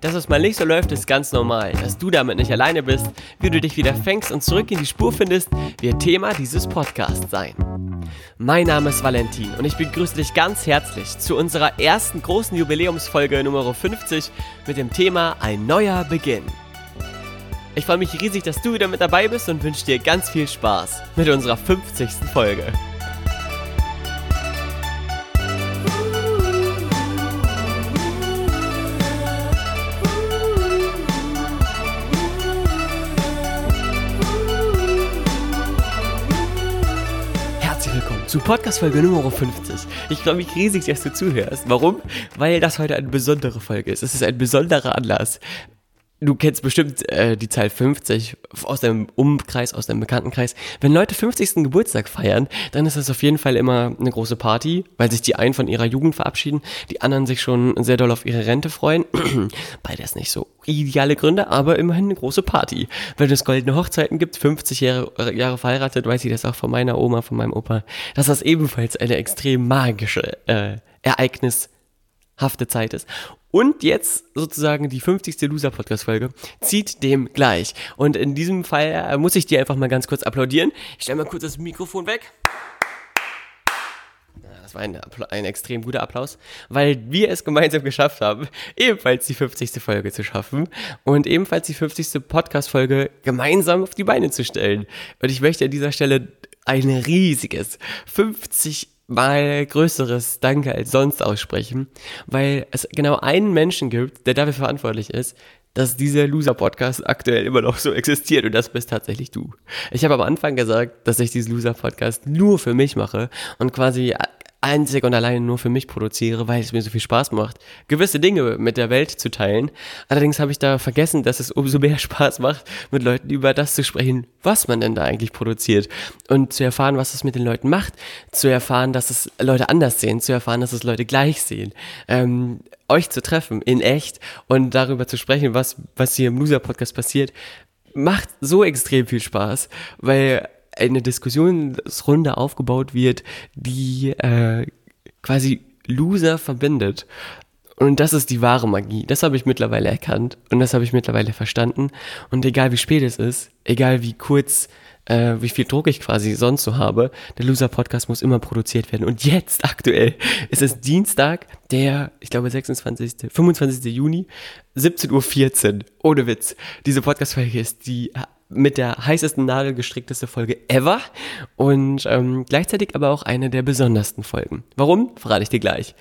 Dass es mal nicht so läuft, ist ganz normal. Dass du damit nicht alleine bist, wie du dich wieder fängst und zurück in die Spur findest, wird Thema dieses Podcasts sein. Mein Name ist Valentin und ich begrüße dich ganz herzlich zu unserer ersten großen Jubiläumsfolge Nummer 50 mit dem Thema Ein neuer Beginn. Ich freue mich riesig, dass du wieder mit dabei bist und wünsche dir ganz viel Spaß mit unserer 50. Folge. Zu Podcast-Folge Nummer 50. Ich freue mich riesig, dass du zuhörst. Warum? Weil das heute eine besondere Folge ist. Es ist ein besonderer Anlass. Du kennst bestimmt äh, die Zahl 50 aus deinem Umkreis, aus deinem Bekanntenkreis. Wenn Leute 50. Geburtstag feiern, dann ist das auf jeden Fall immer eine große Party, weil sich die einen von ihrer Jugend verabschieden, die anderen sich schon sehr doll auf ihre Rente freuen. Beides nicht so ideale Gründe, aber immerhin eine große Party. Wenn es goldene Hochzeiten gibt, 50 Jahre, äh, Jahre verheiratet, weiß ich das auch von meiner Oma, von meinem Opa, dass das ebenfalls eine extrem magische äh, Ereignishafte Zeit ist. Und jetzt sozusagen die 50. Loser-Podcast-Folge zieht dem gleich. Und in diesem Fall äh, muss ich dir einfach mal ganz kurz applaudieren. Ich stelle mal kurz das Mikrofon weg. Das war ein, ein, extrem guter Applaus, weil wir es gemeinsam geschafft haben, ebenfalls die 50. Folge zu schaffen und ebenfalls die 50. Podcast-Folge gemeinsam auf die Beine zu stellen. Und ich möchte an dieser Stelle ein riesiges 50 mal größeres Danke als sonst aussprechen, weil es genau einen Menschen gibt, der dafür verantwortlich ist, dass dieser Loser-Podcast aktuell immer noch so existiert und das bist tatsächlich du. Ich habe am Anfang gesagt, dass ich diesen Loser-Podcast nur für mich mache und quasi einzig und allein nur für mich produziere, weil es mir so viel Spaß macht, gewisse Dinge mit der Welt zu teilen. Allerdings habe ich da vergessen, dass es umso mehr Spaß macht, mit Leuten über das zu sprechen, was man denn da eigentlich produziert und zu erfahren, was es mit den Leuten macht, zu erfahren, dass es Leute anders sehen, zu erfahren, dass es Leute gleich sehen. Ähm, euch zu treffen in echt und darüber zu sprechen, was, was hier im Loser-Podcast passiert, macht so extrem viel Spaß, weil eine Diskussionsrunde aufgebaut wird, die äh, quasi Loser verbindet. Und das ist die wahre Magie. Das habe ich mittlerweile erkannt und das habe ich mittlerweile verstanden. Und egal wie spät es ist, egal wie kurz äh, wie viel Druck ich quasi sonst so habe. Der Loser-Podcast muss immer produziert werden. Und jetzt aktuell ist es Dienstag, der, ich glaube, 26., 25. Juni, 17.14 Uhr. Ohne Witz. Diese Podcast-Folge ist die mit der heißesten Nadel gestrickteste Folge ever und ähm, gleichzeitig aber auch eine der besondersten Folgen. Warum? Verrate ich dir gleich.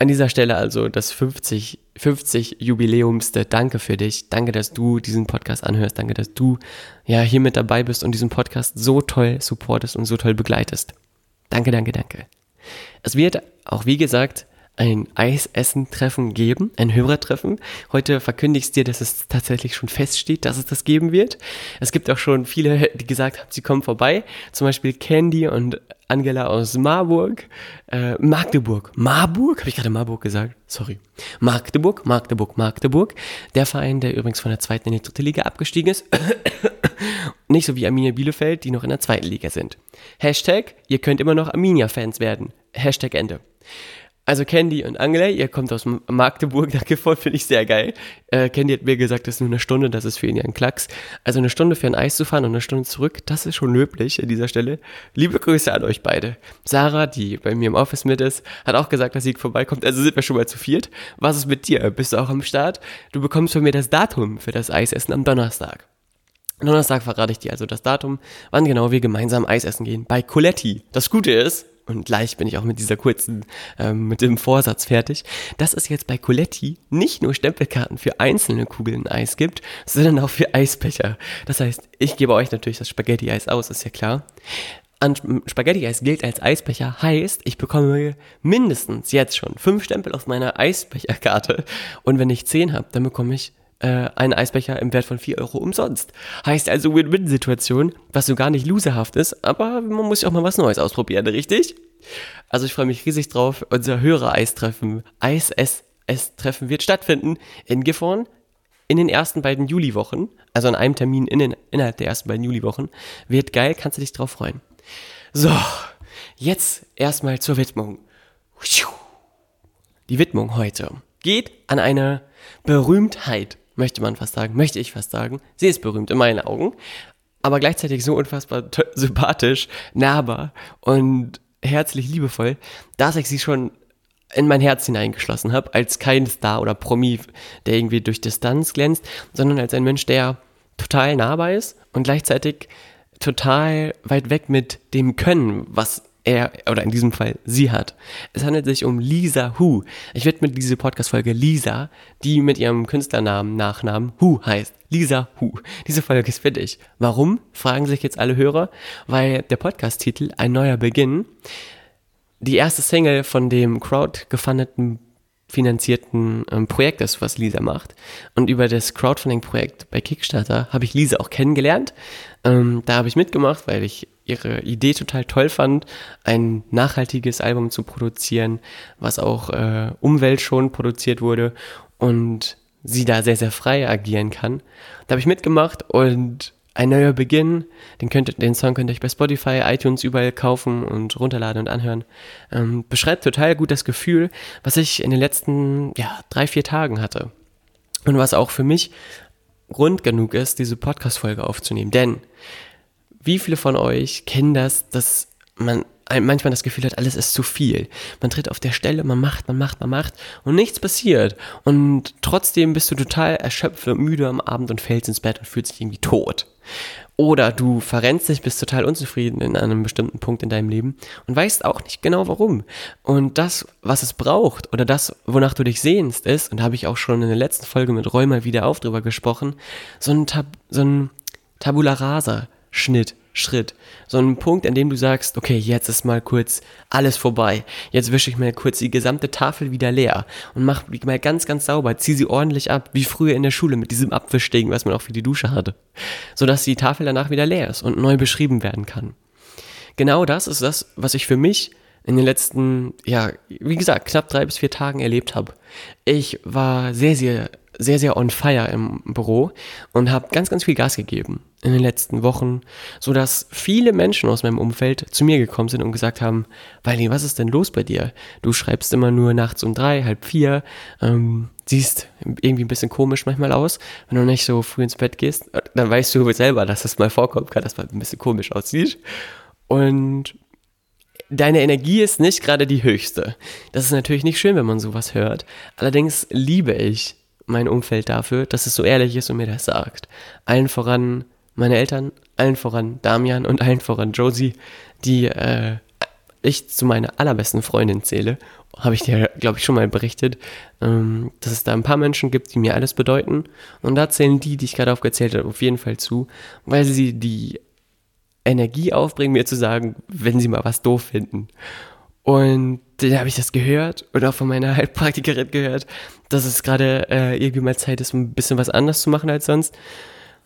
An dieser Stelle also das 50, 50 Jubiläumste. Danke für dich. Danke, dass du diesen Podcast anhörst. Danke, dass du ja hier mit dabei bist und diesen Podcast so toll supportest und so toll begleitest. Danke, danke, danke. Es wird auch, wie gesagt, ein Eisessen-Treffen geben, ein Hörertreffen. Heute verkündige ich dir, dass es tatsächlich schon feststeht, dass es das geben wird. Es gibt auch schon viele, die gesagt haben, sie kommen vorbei. Zum Beispiel Candy und Angela aus Marburg, äh, Magdeburg. Marburg? Habe ich gerade Marburg gesagt? Sorry. Magdeburg, Magdeburg, Magdeburg. Der Verein, der übrigens von der zweiten in die dritte Liga abgestiegen ist. Nicht so wie Arminia Bielefeld, die noch in der zweiten Liga sind. Hashtag, ihr könnt immer noch Arminia-Fans werden. Hashtag Ende. Also Candy und Angela, ihr kommt aus Magdeburg, danke voll, finde ich sehr geil. Äh, Candy hat mir gesagt, das ist nur eine Stunde, das ist für ihn ja ein Klacks. Also eine Stunde für ein Eis zu fahren und eine Stunde zurück, das ist schon löblich an dieser Stelle. Liebe Grüße an euch beide. Sarah, die bei mir im Office mit ist, hat auch gesagt, dass sie vorbeikommt, also sind wir schon mal zu viert. Was ist mit dir? Bist du auch am Start? Du bekommst von mir das Datum für das Eisessen am Donnerstag. Donnerstag verrate ich dir also das Datum, wann genau wir gemeinsam Eis essen gehen. Bei Coletti. Das Gute ist, und gleich bin ich auch mit dieser kurzen, ähm, mit dem Vorsatz fertig, dass es jetzt bei Coletti nicht nur Stempelkarten für einzelne Kugeln Eis gibt, sondern auch für Eisbecher. Das heißt, ich gebe euch natürlich das Spaghetti-Eis aus, ist ja klar. An Spaghetti-Eis gilt als Eisbecher, heißt, ich bekomme mindestens jetzt schon fünf Stempel auf meiner Eisbecherkarte. Und wenn ich zehn habe, dann bekomme ich äh, einen Eisbecher im Wert von 4 Euro umsonst. Heißt also Win-Win-Situation, was so gar nicht loserhaft ist, aber man muss ja auch mal was Neues ausprobieren, richtig? Also ich freue mich riesig drauf. Unser Hörer-Eistreffen, Eis-S-S-Treffen wird stattfinden in Gifhorn in den ersten beiden Juliwochen, also an einem Termin in den, innerhalb der ersten beiden Juliwochen. Wird geil, kannst du dich drauf freuen. So, jetzt erstmal zur Widmung. Die Widmung heute geht an eine Berühmtheit, möchte man fast sagen, möchte ich fast sagen. Sie ist berühmt in meinen Augen, aber gleichzeitig so unfassbar sympathisch, nahbar und herzlich liebevoll, dass ich sie schon in mein Herz hineingeschlossen habe, als kein Star oder Promi, der irgendwie durch Distanz glänzt, sondern als ein Mensch, der total nahbar ist und gleichzeitig total weit weg mit dem Können, was er oder in diesem Fall sie hat. Es handelt sich um Lisa Hu. Ich widme diese Podcast-Folge Lisa, die mit ihrem Künstlernamen, Nachnamen Hu heißt. Lisa Hu. Diese Folge ist für dich. Warum? Fragen sich jetzt alle Hörer. Weil der Podcast-Titel Ein neuer Beginn die erste Single von dem crowdgefundeten finanzierten ähm, Projekt ist, was Lisa macht. Und über das Crowdfunding-Projekt bei Kickstarter habe ich Lisa auch kennengelernt. Ähm, da habe ich mitgemacht, weil ich ihre Idee total toll fand, ein nachhaltiges Album zu produzieren, was auch äh, umweltschonend produziert wurde und sie da sehr, sehr frei agieren kann. Da habe ich mitgemacht und ein neuer Beginn. Den, könnt, den Song könnt ihr euch bei Spotify, iTunes überall kaufen und runterladen und anhören. Ähm, beschreibt total gut das Gefühl, was ich in den letzten ja, drei, vier Tagen hatte. Und was auch für mich Grund genug ist, diese Podcast-Folge aufzunehmen. Denn wie viele von euch kennen das, dass man manchmal das Gefühl hat, alles ist zu viel. Man tritt auf der Stelle, man macht, man macht, man macht und nichts passiert. Und trotzdem bist du total erschöpft und müde am Abend und fällst ins Bett und fühlst dich irgendwie tot. Oder du verrennst dich, bist total unzufrieden in einem bestimmten Punkt in deinem Leben und weißt auch nicht genau warum. Und das, was es braucht oder das, wonach du dich sehnst, ist, und da habe ich auch schon in der letzten Folge mit mal wieder auf drüber gesprochen, so ein, Tab so ein Tabula Rasa Schnitt Schritt. So ein Punkt, an dem du sagst, okay, jetzt ist mal kurz alles vorbei. Jetzt wische ich mir kurz die gesamte Tafel wieder leer und mach die mal ganz, ganz sauber, zieh sie ordentlich ab, wie früher in der Schule mit diesem Abwischding, was man auch für die Dusche hatte. Sodass die Tafel danach wieder leer ist und neu beschrieben werden kann. Genau das ist das, was ich für mich in den letzten, ja, wie gesagt, knapp drei bis vier Tagen erlebt habe. Ich war sehr, sehr sehr, sehr on fire im Büro und habe ganz, ganz viel Gas gegeben in den letzten Wochen, so dass viele Menschen aus meinem Umfeld zu mir gekommen sind und gesagt haben, Weili, was ist denn los bei dir? Du schreibst immer nur nachts um drei, halb vier, ähm, siehst irgendwie ein bisschen komisch manchmal aus, wenn du nicht so früh ins Bett gehst, dann weißt du selber, dass das mal vorkommt kann, dass man ein bisschen komisch aussieht. Und deine Energie ist nicht gerade die höchste. Das ist natürlich nicht schön, wenn man sowas hört. Allerdings liebe ich mein Umfeld dafür, dass es so ehrlich ist und mir das sagt. Allen voran meine Eltern, allen voran Damian und allen voran Josie, die äh, ich zu meiner allerbesten Freundin zähle, habe ich dir, glaube ich, schon mal berichtet, ähm, dass es da ein paar Menschen gibt, die mir alles bedeuten. Und da zählen die, die ich gerade aufgezählt habe, auf jeden Fall zu, weil sie die Energie aufbringen, mir zu sagen, wenn sie mal was doof finden. Und dann habe ich das gehört und auch von meiner Heilpraktikerin gehört, dass es gerade äh, irgendwie mal Zeit ist, ein bisschen was anders zu machen als sonst.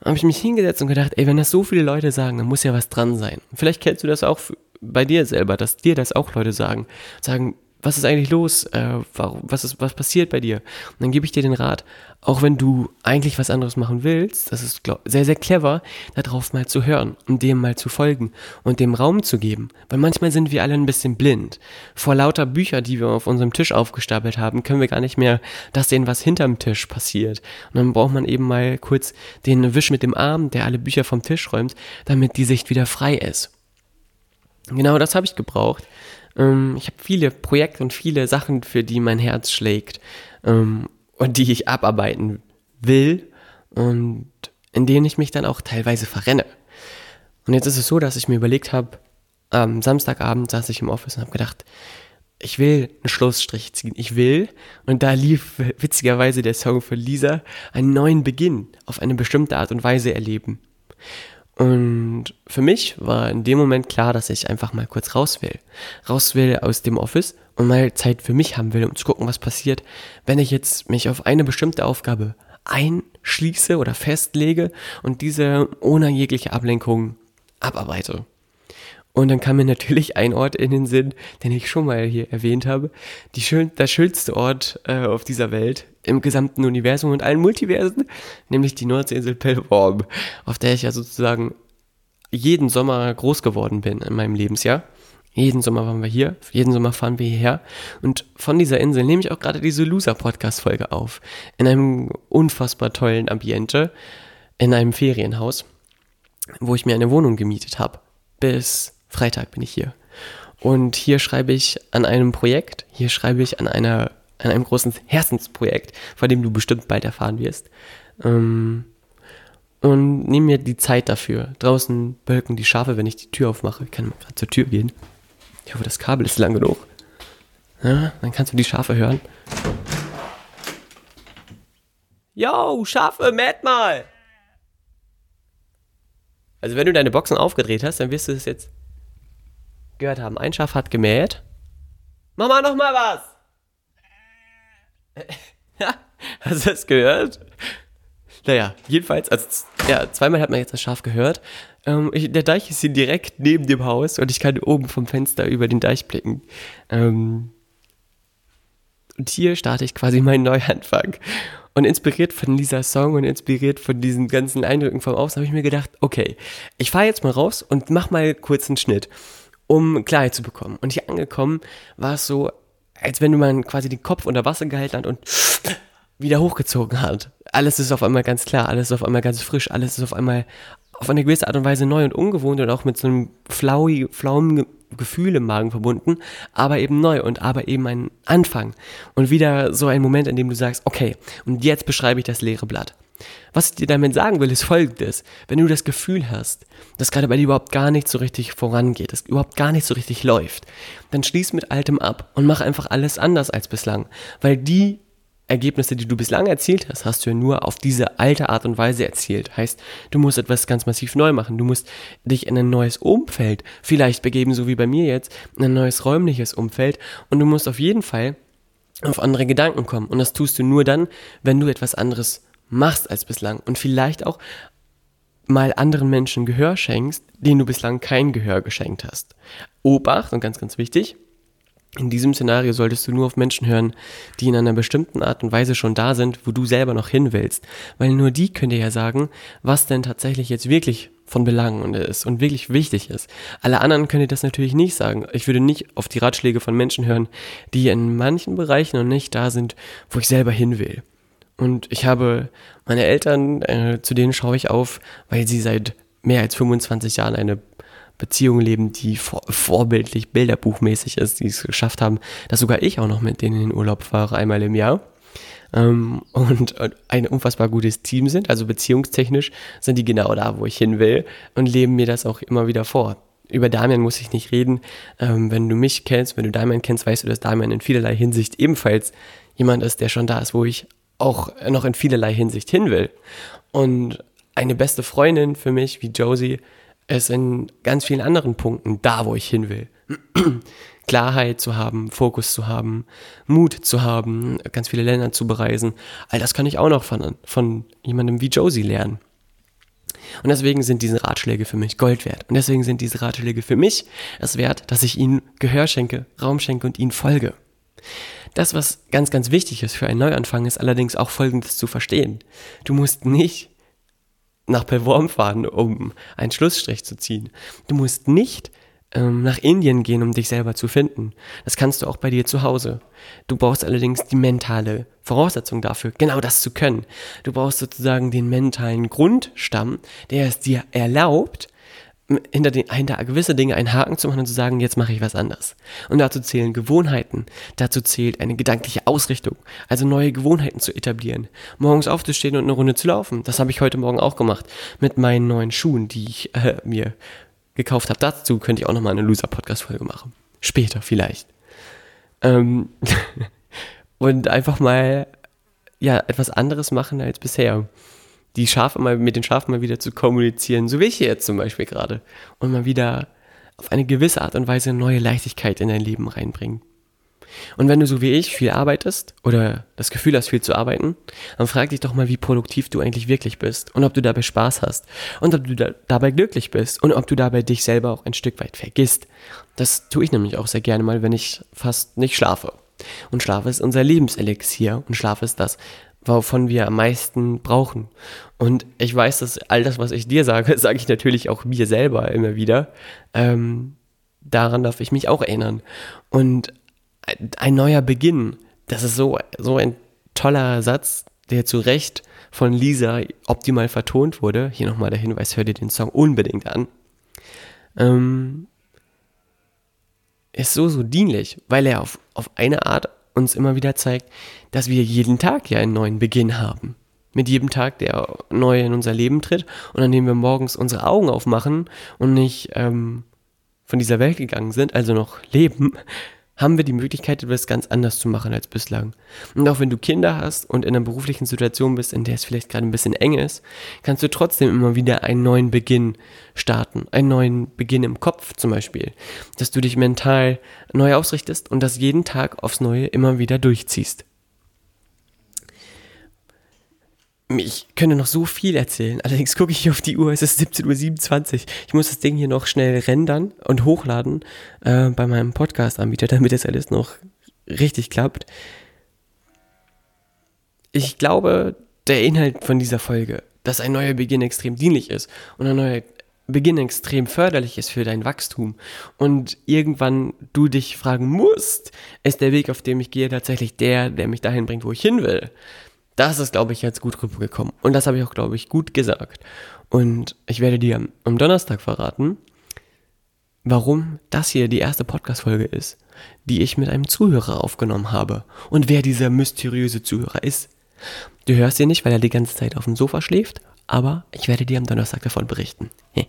habe ich mich hingesetzt und gedacht, ey, wenn das so viele Leute sagen, dann muss ja was dran sein. Vielleicht kennst du das auch bei dir selber, dass dir das auch Leute sagen. Sagen, was ist eigentlich los? Äh, warum, was, ist, was passiert bei dir? Und dann gebe ich dir den Rat, auch wenn du eigentlich was anderes machen willst, das ist glaub, sehr, sehr clever, darauf mal zu hören und dem mal zu folgen und dem Raum zu geben. Weil manchmal sind wir alle ein bisschen blind. Vor lauter Bücher, die wir auf unserem Tisch aufgestapelt haben, können wir gar nicht mehr das sehen, was hinterm Tisch passiert. Und dann braucht man eben mal kurz den Wisch mit dem Arm, der alle Bücher vom Tisch räumt, damit die Sicht wieder frei ist. Genau das habe ich gebraucht. Ähm, ich habe viele Projekte und viele Sachen, für die mein Herz schlägt ähm, und die ich abarbeiten will und in denen ich mich dann auch teilweise verrenne. Und jetzt ist es so, dass ich mir überlegt habe, am Samstagabend saß ich im Office und habe gedacht, ich will einen Schlussstrich ziehen. Ich will, und da lief witzigerweise der Song von Lisa, einen neuen Beginn auf eine bestimmte Art und Weise erleben. Und für mich war in dem Moment klar, dass ich einfach mal kurz raus will. Raus will aus dem Office und mal Zeit für mich haben will, um zu gucken, was passiert, wenn ich jetzt mich auf eine bestimmte Aufgabe einschließe oder festlege und diese ohne jegliche Ablenkung abarbeite. Und dann kam mir natürlich ein Ort in den Sinn, den ich schon mal hier erwähnt habe. Die schön, der schönste Ort äh, auf dieser Welt, im gesamten Universum und allen Multiversen, nämlich die Nordseeinsel Pellworm, auf der ich ja sozusagen jeden Sommer groß geworden bin in meinem Lebensjahr. Jeden Sommer waren wir hier, jeden Sommer fahren wir hierher. Und von dieser Insel nehme ich auch gerade diese Loser-Podcast-Folge auf. In einem unfassbar tollen Ambiente, in einem Ferienhaus, wo ich mir eine Wohnung gemietet habe. Bis Freitag bin ich hier. Und hier schreibe ich an einem Projekt, hier schreibe ich an einer, an einem großen Herzensprojekt, von dem du bestimmt bald erfahren wirst. Ähm, und nehme mir die Zeit dafür. Draußen bölken die Schafe, wenn ich die Tür aufmache. Ich kann mal gerade zur Tür gehen. Ich hoffe, das Kabel ist lang genug. Ja, dann kannst du die Schafe hören. Yo, Schafe, mäht mal! Also wenn du deine Boxen aufgedreht hast, dann wirst du es jetzt gehört haben. Ein Schaf hat gemäht. Mama, noch mal was! hast du das gehört? Naja, jedenfalls, also ja, zweimal hat man jetzt das Schaf gehört. Ähm, ich, der Deich ist hier direkt neben dem Haus und ich kann oben vom Fenster über den Deich blicken. Ähm, und hier starte ich quasi meinen Neuanfang. Und inspiriert von dieser Song und inspiriert von diesen ganzen Eindrücken vom Aus, habe ich mir gedacht, okay, ich fahre jetzt mal raus und mach mal kurz einen Schnitt um Klarheit zu bekommen. Und hier angekommen war es so, als wenn mal quasi den Kopf unter Wasser gehalten hat und wieder hochgezogen hat. Alles ist auf einmal ganz klar, alles ist auf einmal ganz frisch, alles ist auf einmal auf eine gewisse Art und Weise neu und ungewohnt und auch mit so einem flaui, flauen Gefühl im Magen verbunden, aber eben neu und aber eben ein Anfang. Und wieder so ein Moment, in dem du sagst, okay, und jetzt beschreibe ich das leere Blatt. Was ich dir damit sagen will, ist folgendes. Wenn du das Gefühl hast, dass gerade bei dir überhaupt gar nicht so richtig vorangeht, dass überhaupt gar nicht so richtig läuft, dann schließ mit Altem ab und mach einfach alles anders als bislang. Weil die Ergebnisse, die du bislang erzielt hast, hast du ja nur auf diese alte Art und Weise erzielt. Heißt, du musst etwas ganz massiv neu machen. Du musst dich in ein neues Umfeld vielleicht begeben, so wie bei mir jetzt, in ein neues räumliches Umfeld. Und du musst auf jeden Fall auf andere Gedanken kommen. Und das tust du nur dann, wenn du etwas anderes machst als bislang und vielleicht auch mal anderen Menschen Gehör schenkst, denen du bislang kein Gehör geschenkt hast. Obacht und ganz, ganz wichtig, in diesem Szenario solltest du nur auf Menschen hören, die in einer bestimmten Art und Weise schon da sind, wo du selber noch hin willst. Weil nur die können dir ja sagen, was denn tatsächlich jetzt wirklich von Belang ist und wirklich wichtig ist. Alle anderen können dir das natürlich nicht sagen. Ich würde nicht auf die Ratschläge von Menschen hören, die in manchen Bereichen noch nicht da sind, wo ich selber hin will. Und ich habe meine Eltern, äh, zu denen schaue ich auf, weil sie seit mehr als 25 Jahren eine Beziehung leben, die vor, vorbildlich bilderbuchmäßig ist, die es geschafft haben, dass sogar ich auch noch mit denen in den Urlaub fahre, einmal im Jahr. Ähm, und, und ein unfassbar gutes Team sind, also beziehungstechnisch sind die genau da, wo ich hin will und leben mir das auch immer wieder vor. Über Damian muss ich nicht reden. Ähm, wenn du mich kennst, wenn du Damian kennst, weißt du, dass Damian in vielerlei Hinsicht ebenfalls jemand ist, der schon da ist, wo ich auch noch in vielerlei Hinsicht hin will. Und eine beste Freundin für mich wie Josie ist in ganz vielen anderen Punkten da, wo ich hin will. Klarheit zu haben, Fokus zu haben, Mut zu haben, ganz viele Länder zu bereisen. All das kann ich auch noch von, von jemandem wie Josie lernen. Und deswegen sind diese Ratschläge für mich Gold wert. Und deswegen sind diese Ratschläge für mich es wert, dass ich ihnen Gehör schenke, Raum schenke und ihnen folge. Das, was ganz, ganz wichtig ist für einen Neuanfang, ist allerdings auch Folgendes zu verstehen. Du musst nicht nach Pelvorm fahren, um einen Schlussstrich zu ziehen. Du musst nicht ähm, nach Indien gehen, um dich selber zu finden. Das kannst du auch bei dir zu Hause. Du brauchst allerdings die mentale Voraussetzung dafür, genau das zu können. Du brauchst sozusagen den mentalen Grundstamm, der es dir erlaubt, hinter, den, hinter gewisse Dinge einen Haken zu machen und zu sagen, jetzt mache ich was anders. Und dazu zählen Gewohnheiten, dazu zählt eine gedankliche Ausrichtung, also neue Gewohnheiten zu etablieren. Morgens aufzustehen und eine Runde zu laufen, das habe ich heute Morgen auch gemacht mit meinen neuen Schuhen, die ich äh, mir gekauft habe. Dazu könnte ich auch nochmal eine Loser-Podcast-Folge machen. Später vielleicht. Ähm und einfach mal ja etwas anderes machen als bisher die Schafe mal mit den Schafen mal wieder zu kommunizieren, so wie ich hier jetzt zum Beispiel gerade, und mal wieder auf eine gewisse Art und Weise neue Leichtigkeit in dein Leben reinbringen. Und wenn du so wie ich viel arbeitest oder das Gefühl hast, viel zu arbeiten, dann frag dich doch mal, wie produktiv du eigentlich wirklich bist und ob du dabei Spaß hast und ob du da dabei glücklich bist und ob du dabei dich selber auch ein Stück weit vergisst. Das tue ich nämlich auch sehr gerne mal, wenn ich fast nicht schlafe. Und Schlaf ist unser Lebenselixier und Schlaf ist das, wovon wir am meisten brauchen. Und ich weiß, dass all das, was ich dir sage, sage ich natürlich auch mir selber immer wieder. Ähm, daran darf ich mich auch erinnern. Und ein neuer Beginn. Das ist so, so ein toller Satz, der zu Recht von Lisa optimal vertont wurde. Hier nochmal der Hinweis, hör dir den Song unbedingt an. Ähm, ist so, so dienlich, weil er auf, auf eine Art uns immer wieder zeigt, dass wir jeden Tag ja einen neuen Beginn haben. Mit jedem Tag, der neu in unser Leben tritt und an dem wir morgens unsere Augen aufmachen und nicht ähm, von dieser Welt gegangen sind, also noch leben, haben wir die Möglichkeit, etwas ganz anders zu machen als bislang. Und auch wenn du Kinder hast und in einer beruflichen Situation bist, in der es vielleicht gerade ein bisschen eng ist, kannst du trotzdem immer wieder einen neuen Beginn starten. Einen neuen Beginn im Kopf zum Beispiel. Dass du dich mental neu ausrichtest und das jeden Tag aufs Neue immer wieder durchziehst. Ich könnte noch so viel erzählen, allerdings gucke ich auf die Uhr, es ist 17.27 Uhr. Ich muss das Ding hier noch schnell rendern und hochladen äh, bei meinem Podcast-Anbieter, damit das alles noch richtig klappt. Ich glaube, der Inhalt von dieser Folge, dass ein neuer Beginn extrem dienlich ist und ein neuer Beginn extrem förderlich ist für dein Wachstum und irgendwann du dich fragen musst, ist der Weg, auf dem ich gehe, tatsächlich der, der mich dahin bringt, wo ich hin will. Das ist, glaube ich, jetzt gut rübergekommen. Und das habe ich auch, glaube ich, gut gesagt. Und ich werde dir am Donnerstag verraten, warum das hier die erste Podcast-Folge ist, die ich mit einem Zuhörer aufgenommen habe. Und wer dieser mysteriöse Zuhörer ist. Du hörst ihn nicht, weil er die ganze Zeit auf dem Sofa schläft, aber ich werde dir am Donnerstag davon berichten.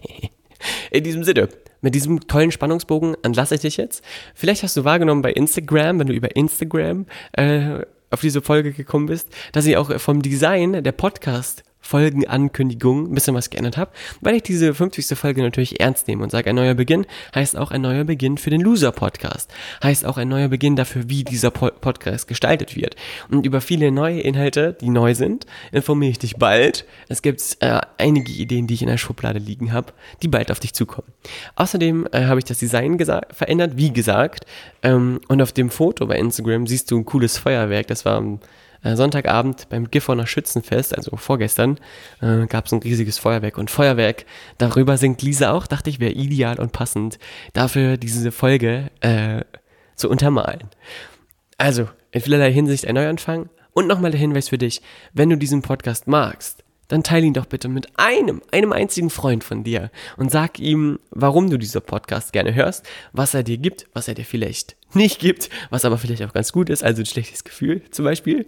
In diesem Sinne, mit diesem tollen Spannungsbogen entlasse ich dich jetzt. Vielleicht hast du wahrgenommen bei Instagram, wenn du über Instagram äh, auf diese Folge gekommen bist, dass ich auch vom Design der Podcast Folgenankündigung ein bisschen was geändert habe, weil ich diese 50. Folge natürlich ernst nehme und sage, ein neuer Beginn heißt auch ein neuer Beginn für den Loser-Podcast. Heißt auch ein neuer Beginn dafür, wie dieser po Podcast gestaltet wird. Und über viele neue Inhalte, die neu sind, informiere ich dich bald. Es gibt äh, einige Ideen, die ich in der Schublade liegen habe, die bald auf dich zukommen. Außerdem äh, habe ich das Design verändert, wie gesagt. Ähm, und auf dem Foto bei Instagram siehst du ein cooles Feuerwerk. Das war äh, Sonntagabend beim Gifhorner Schützenfest, also vorgestern, äh, gab es ein riesiges Feuerwerk. Und Feuerwerk, darüber singt Lisa auch, dachte ich, wäre ideal und passend, dafür diese Folge äh, zu untermalen. Also, in vielerlei Hinsicht ein Neuanfang. Und nochmal der Hinweis für dich, wenn du diesen Podcast magst, dann teile ihn doch bitte mit einem, einem einzigen Freund von dir und sag ihm, warum du diesen Podcast gerne hörst, was er dir gibt, was er dir vielleicht nicht gibt, was aber vielleicht auch ganz gut ist, also ein schlechtes Gefühl zum Beispiel.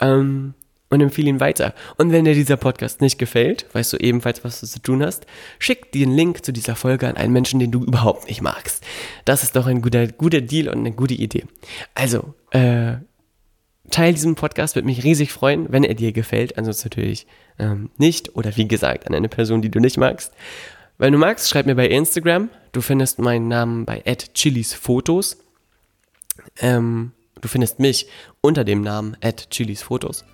Ähm, und empfehle ihn weiter. Und wenn dir dieser Podcast nicht gefällt, weißt du ebenfalls, was du zu tun hast, schick den Link zu dieser Folge an einen Menschen, den du überhaupt nicht magst. Das ist doch ein guter, guter Deal und eine gute Idee. Also, äh, teil diesen Podcast, würde mich riesig freuen, wenn er dir gefällt. Ansonsten natürlich ähm, nicht. Oder wie gesagt, an eine Person, die du nicht magst. Wenn du magst, schreib mir bei Instagram. Du findest meinen Namen bei @chilisfotos. Ähm, du findest mich unter dem Namen @chilisfotos.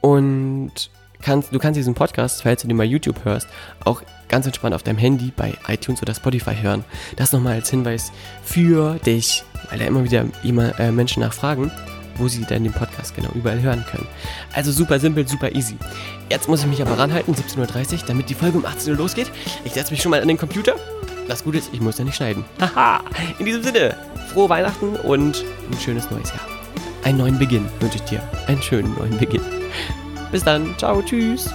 Und kannst, du kannst diesen Podcast, falls du den bei YouTube hörst, auch ganz entspannt auf deinem Handy bei iTunes oder Spotify hören. Das nochmal als Hinweis für dich, weil da immer wieder immer, äh, Menschen nachfragen wo Sie dann den Podcast genau überall hören können. Also super simpel, super easy. Jetzt muss ich mich aber ranhalten, 17.30 Uhr, damit die Folge um 18 Uhr losgeht. Ich setze mich schon mal an den Computer. Das Gute ist, ich muss ja nicht schneiden. Haha! In diesem Sinne, frohe Weihnachten und ein schönes neues Jahr. Einen neuen Beginn wünsche ich dir. Einen schönen neuen Beginn. Bis dann. Ciao, tschüss.